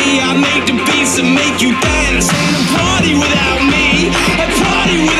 me. I make the beats and make you dance. And party without me. And party without